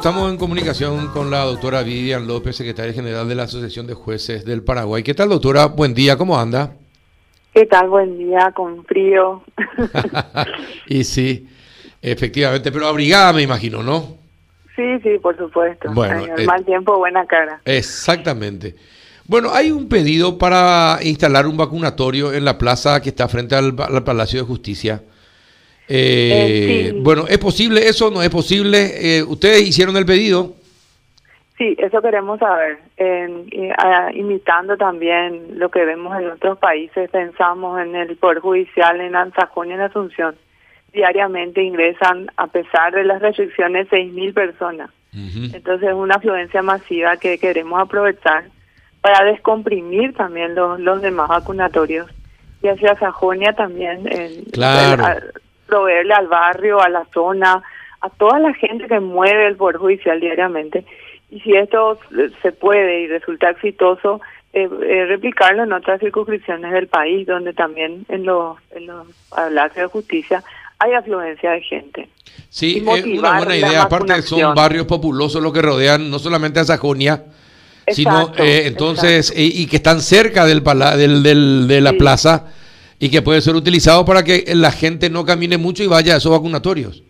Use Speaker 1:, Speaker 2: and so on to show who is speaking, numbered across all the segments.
Speaker 1: Estamos en comunicación con la doctora Vivian López, secretaria general de la Asociación de Jueces del Paraguay. ¿Qué tal, doctora? Buen día, ¿cómo anda?
Speaker 2: ¿Qué tal? Buen día, con frío.
Speaker 1: y sí, efectivamente, pero abrigada me imagino, ¿no?
Speaker 2: Sí, sí, por supuesto.
Speaker 1: Bueno,
Speaker 2: En el
Speaker 1: eh,
Speaker 2: mal tiempo, buena cara.
Speaker 1: Exactamente. Bueno, hay un pedido para instalar un vacunatorio en la plaza que está frente al, al Palacio de Justicia. Eh,
Speaker 2: Eh, sí.
Speaker 1: Bueno, ¿es posible eso? ¿No es posible? Eh, ¿Ustedes hicieron el pedido?
Speaker 2: Sí, eso queremos saber. Ah, imitando también lo que vemos en otros países, pensamos en el Poder Judicial en Sajonia y en Asunción. Diariamente ingresan, a pesar de las restricciones, 6.000 personas. Entonces es una afluencia masiva que queremos aprovechar para descomprimir también los, los demás vacunatorios. Y hacia Sajonia también,
Speaker 1: Claro.
Speaker 2: Proveerle al barrio, a la zona, a toda la gente que mueve el Poder Judicial diariamente. Y si esto eh, se puede y resulta exitoso, eh, eh, replicarlo en otras circunscripciones del país, donde también en los, en los palacios de justicia hay afluencia de gente.
Speaker 1: Sí, es una
Speaker 2: motivar
Speaker 1: buena idea. Aparte, son barrios populosos los que rodean no solamente a Sajonia, sino
Speaker 2: Exacto,
Speaker 1: eh, entonces eh, y que están cerca del, pala- del, del- de la
Speaker 2: Sí.
Speaker 1: plaza y que puede ser utilizado para que la gente no camine mucho y vaya a esos vacunatorios.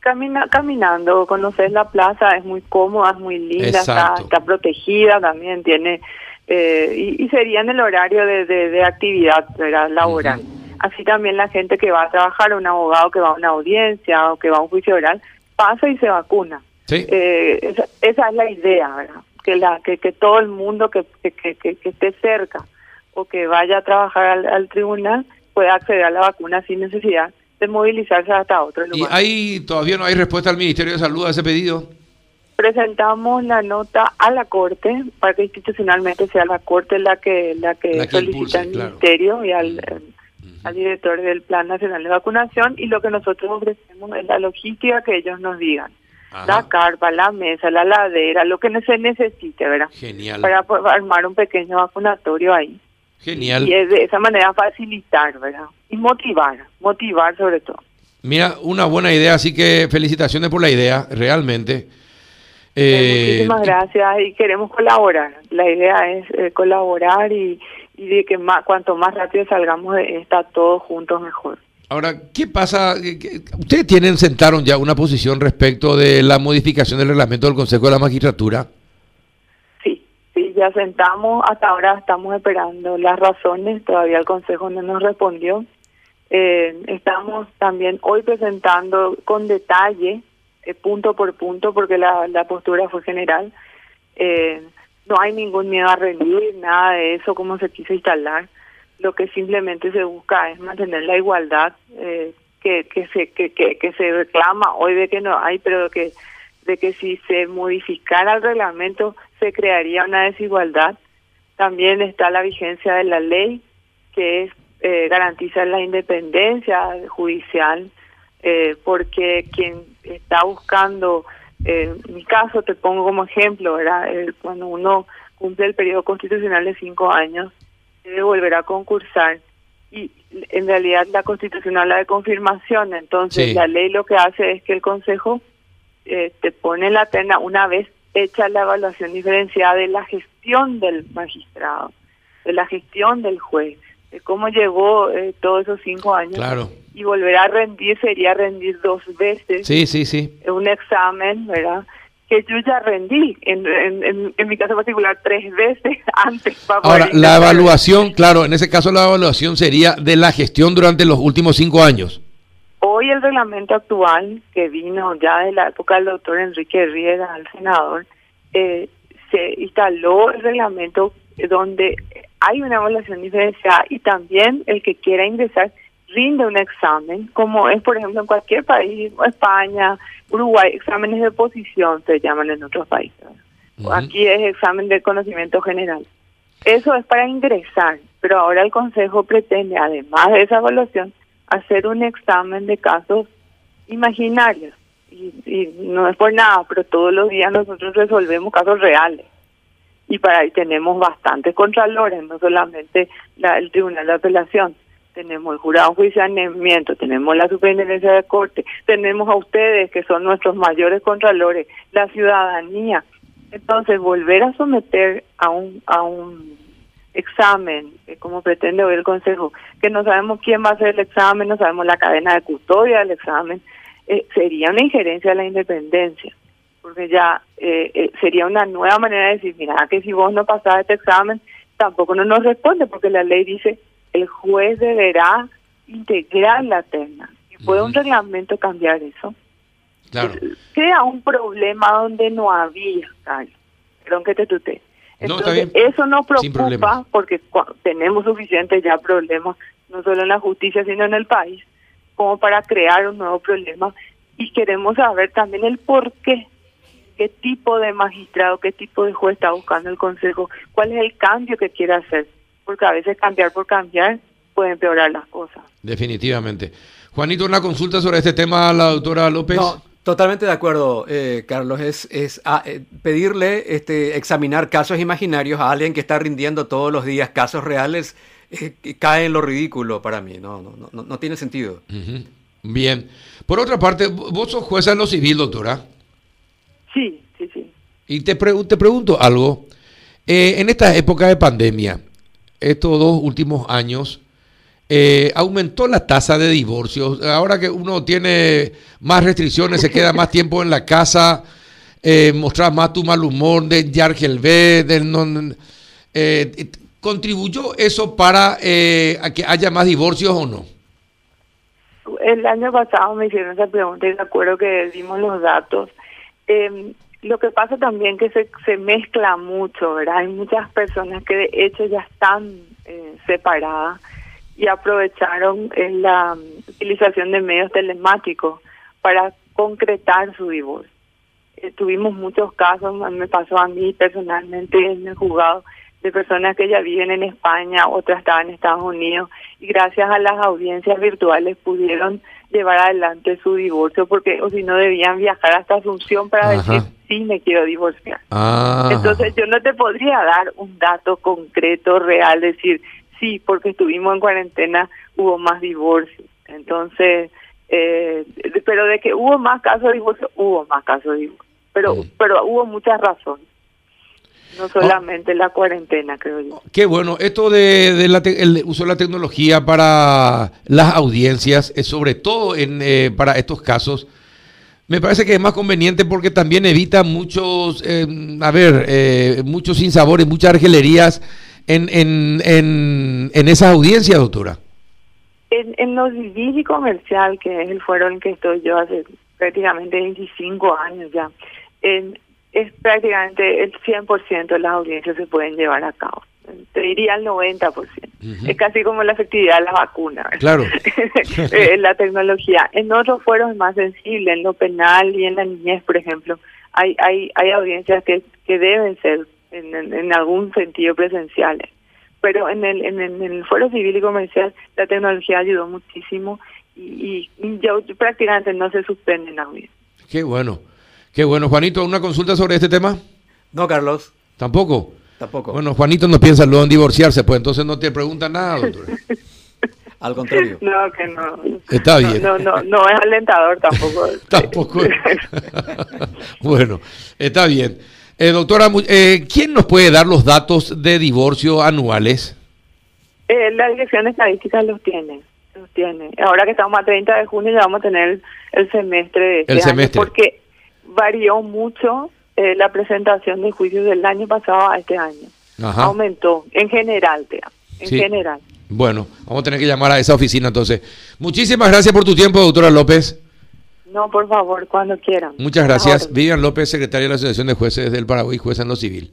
Speaker 2: Camina, caminando, conocer la plaza, es muy cómoda, es muy linda, está, está protegida también, tiene eh, y, y sería en el horario de, de, de actividad ¿verdad? laboral. Así también la gente que va a trabajar, un abogado que va a una audiencia o que va a un juicio oral, pasa y se vacuna.
Speaker 1: Sí.
Speaker 2: Eh, esa, esa es la idea, ¿verdad? Que, la, que, que todo el mundo que, que, que- que esté cerca o que vaya a trabajar al, al tribunal pueda acceder a la vacuna sin necesidad de movilizarse hasta otro
Speaker 1: y
Speaker 2: lugar.
Speaker 1: ahí todavía no hay respuesta al Ministerio de Salud a ese pedido.
Speaker 2: Presentamos la nota a la Corte para que institucionalmente sea la Corte la que la que,
Speaker 1: La que
Speaker 2: solicita
Speaker 1: impulse,
Speaker 2: al
Speaker 1: claro.
Speaker 2: Ministerio y al, eh, al director del Plan Nacional de Vacunación y lo que nosotros ofrecemos es la logística que ellos nos digan.
Speaker 1: Ajá.
Speaker 2: La carpa, la mesa, la ladera, lo que se necesite, ¿verdad?
Speaker 1: Genial.
Speaker 2: Para armar un pequeño vacunatorio ahí.
Speaker 1: Genial.
Speaker 2: Y es de esa manera facilitar, ¿verdad? Y motivar, motivar sobre todo.
Speaker 1: Mira, una buena idea, así que felicitaciones por la idea, realmente.
Speaker 2: Eh,
Speaker 1: Eh,
Speaker 2: muchísimas gracias y queremos colaborar. La idea es eh, colaborar y, y de que más, cuanto más rápido salgamos de esta todos juntos mejor.
Speaker 1: Ahora, ¿qué pasa? ¿Qué- qué- Ustedes tienen, sentaron ya una posición respecto de la modificación del reglamento del Consejo de la Magistratura.
Speaker 2: Ya sentamos, hasta ahora estamos esperando las razones, todavía el Consejo no nos respondió. Eh, estamos también hoy presentando con detalle, eh, punto por punto, porque la, postura fue general. Eh, no hay ningún miedo a rendir, nada de eso como se quiso instalar. Lo que simplemente se busca es mantener la igualdad que, que, se, que, que, que se reclama hoy de que no hay, pero que de que si se modificara el reglamento se crearía una desigualdad. También está la vigencia de la ley, que es eh, garantizar la independencia judicial, eh, porque quien está buscando, eh, en mi caso te pongo como ejemplo, ¿verdad? Eh, cuando uno cumple el periodo constitucional de cinco años, debe volver a concursar. Y en realidad la constitución habla de confirmación, entonces
Speaker 1: Sí.
Speaker 2: la ley lo que hace es que el Consejo eh, te pone en la terna una vez hecha la evaluación diferenciada de la gestión del magistrado, de la gestión del juez, de cómo llevó eh, todos esos cinco años.
Speaker 1: Claro.
Speaker 2: Y volver a rendir sería rendir dos veces
Speaker 1: Sí, sí, sí.
Speaker 2: un examen, ¿verdad? Que yo ya rendí, en, en, en, mi caso particular, tres veces antes. Para
Speaker 1: Ahora, la evaluación, claro, en ese caso la evaluación sería de la gestión durante los últimos cinco años.
Speaker 2: Hoy el reglamento actual, que vino ya de la época del doctor Enrique Riera al senador, eh, se instaló el reglamento donde hay una evaluación diferenciada y también el que quiera ingresar rinde un examen, como es por ejemplo en cualquier país, España, Uruguay, exámenes de posición se llaman en otros países. Aquí es examen de conocimiento general. Eso es para ingresar, pero ahora el Consejo pretende, además de esa evaluación, hacer un examen de casos imaginarios. Y, y no es por nada, pero todos los días nosotros resolvemos casos reales. Y para ahí tenemos bastantes contralores, no solamente la- el Tribunal de Apelación. tenemos el jurado de enjuiciamiento, tenemos la superintendencia de corte, tenemos a ustedes que son nuestros mayores contralores, la ciudadanía. Entonces, volver a someter a un, a un examen, eh, como pretende hoy el Consejo, que no sabemos quién va a hacer el examen, no sabemos la cadena de custodia del examen, eh, sería una injerencia a la independencia, porque ya eh, sería una nueva manera de decir, mira, que si vos no pasás este examen, tampoco no nos responde, porque la ley dice, el juez deberá integrar la terna. Y puede un reglamento cambiar eso. Claro. Crea un problema donde no había, Carlos. Perdón que te tutee entonces, eso nos preocupa porque tenemos suficientes ya problemas, no solo en la justicia, sino en el país, como para crear un nuevo problema. Y queremos saber también el por qué, qué tipo de magistrado, qué tipo de juez está buscando el Consejo, cuál es el cambio que quiere hacer, porque a veces cambiar por cambiar puede empeorar las cosas.
Speaker 1: Definitivamente. Juanito, una consulta sobre este tema a la doctora López.
Speaker 3: Totalmente de acuerdo, eh, Carlos. Es, es ah, eh, pedirle este, examinar casos imaginarios a alguien que está rindiendo todos los días casos reales eh, cae en lo ridículo para mí. No, no, no, no tiene sentido.
Speaker 1: Bien. Por otra parte, vos sos jueza en lo civil, doctora.
Speaker 2: Sí, sí, sí.
Speaker 1: Y te, te pregunto algo. en esta época de pandemia, estos dos últimos años, eh, aumentó la tasa de divorcios. Ahora que uno tiene más restricciones, se queda más tiempo en la casa, eh, mostrar más tu mal humor, de Yargel B, del eh, ¿Contribuyó eso para eh, que haya más divorcios o no?
Speaker 2: El año pasado me hicieron esa pregunta y de acuerdo que dimos los datos. Em, lo que pasa también que se, se mezcla mucho, ¿verdad? Hay muchas personas que de hecho ya están separadas y aprovecharon en la utilización de medios telemáticos para concretar su divorcio. Eh, tuvimos muchos casos, me pasó a mí personalmente en el juzgado, de personas que ya viven en España, otras estaban en Estados Unidos, y gracias a las audiencias virtuales pudieron llevar adelante su divorcio, porque o si no debían viajar hasta Asunción para decir, sí, me quiero divorciar. Entonces yo no te podría dar un dato concreto, real, decir, sí, porque estuvimos en cuarentena, hubo más divorcios. Entonces, eh, pero de que hubo más casos de divorcio, hubo más casos de divorcio. Pero, mm. pero hubo muchas razones. No oh. solamente la cuarentena, creo yo.
Speaker 1: Qué bueno. Esto de, el uso de la tecnología para las audiencias, es sobre todo en, eh, para estos casos, me parece que es más conveniente porque también evita muchos, eh, a ver, eh, muchos sinsabores, muchas argelerías en, en, en, en esas audiencias, doctora?
Speaker 2: En, en lo civil y comercial, que es el foro en que estoy yo hace prácticamente 25 años ya, es prácticamente el 100% de las audiencias se pueden llevar a cabo. Te diría el 90%. Es casi como la efectividad de la vacuna.
Speaker 1: Claro.
Speaker 2: Eh, la tecnología. En otros foros es más sensible, en lo penal y en la niñez, por ejemplo, hay hay hay audiencias que, que deben ser en, algún sentido presenciales. Pero en el, en, el, foro civil y comercial la tecnología ayudó muchísimo y, ya prácticamente no se suspende la audiencia.
Speaker 1: Qué bueno, qué bueno. Juanito, ¿una consulta sobre este tema?
Speaker 3: No, Carlos.
Speaker 1: ¿Tampoco?
Speaker 3: Tampoco.
Speaker 1: Bueno, Juanito no piensa luego en divorciarse, pues entonces no te pregunta nada.
Speaker 3: Al contrario.
Speaker 2: No, que no.
Speaker 1: Está bien.
Speaker 2: No, no, no, es alentador tampoco.
Speaker 1: tampoco. bueno, está bien. Eh, doctora, eh, ¿quién nos puede dar los datos de divorcio anuales?
Speaker 2: Eh, la Dirección de Estadística los tiene, los tiene. Ahora que estamos a 30 de junio ya vamos a tener el semestre de este
Speaker 1: el semestre.
Speaker 2: porque varió mucho eh, la presentación de juicios del año pasado a este año. Aumentó, en general, te en general.
Speaker 1: Bueno, vamos a tener que llamar a esa oficina entonces. Muchísimas gracias por tu tiempo, doctora López.
Speaker 2: No, por favor, cuando quieran.
Speaker 1: Muchas gracias. Vivian López, secretaria de la Asociación de Jueces del Paraguay, jueza en lo civil.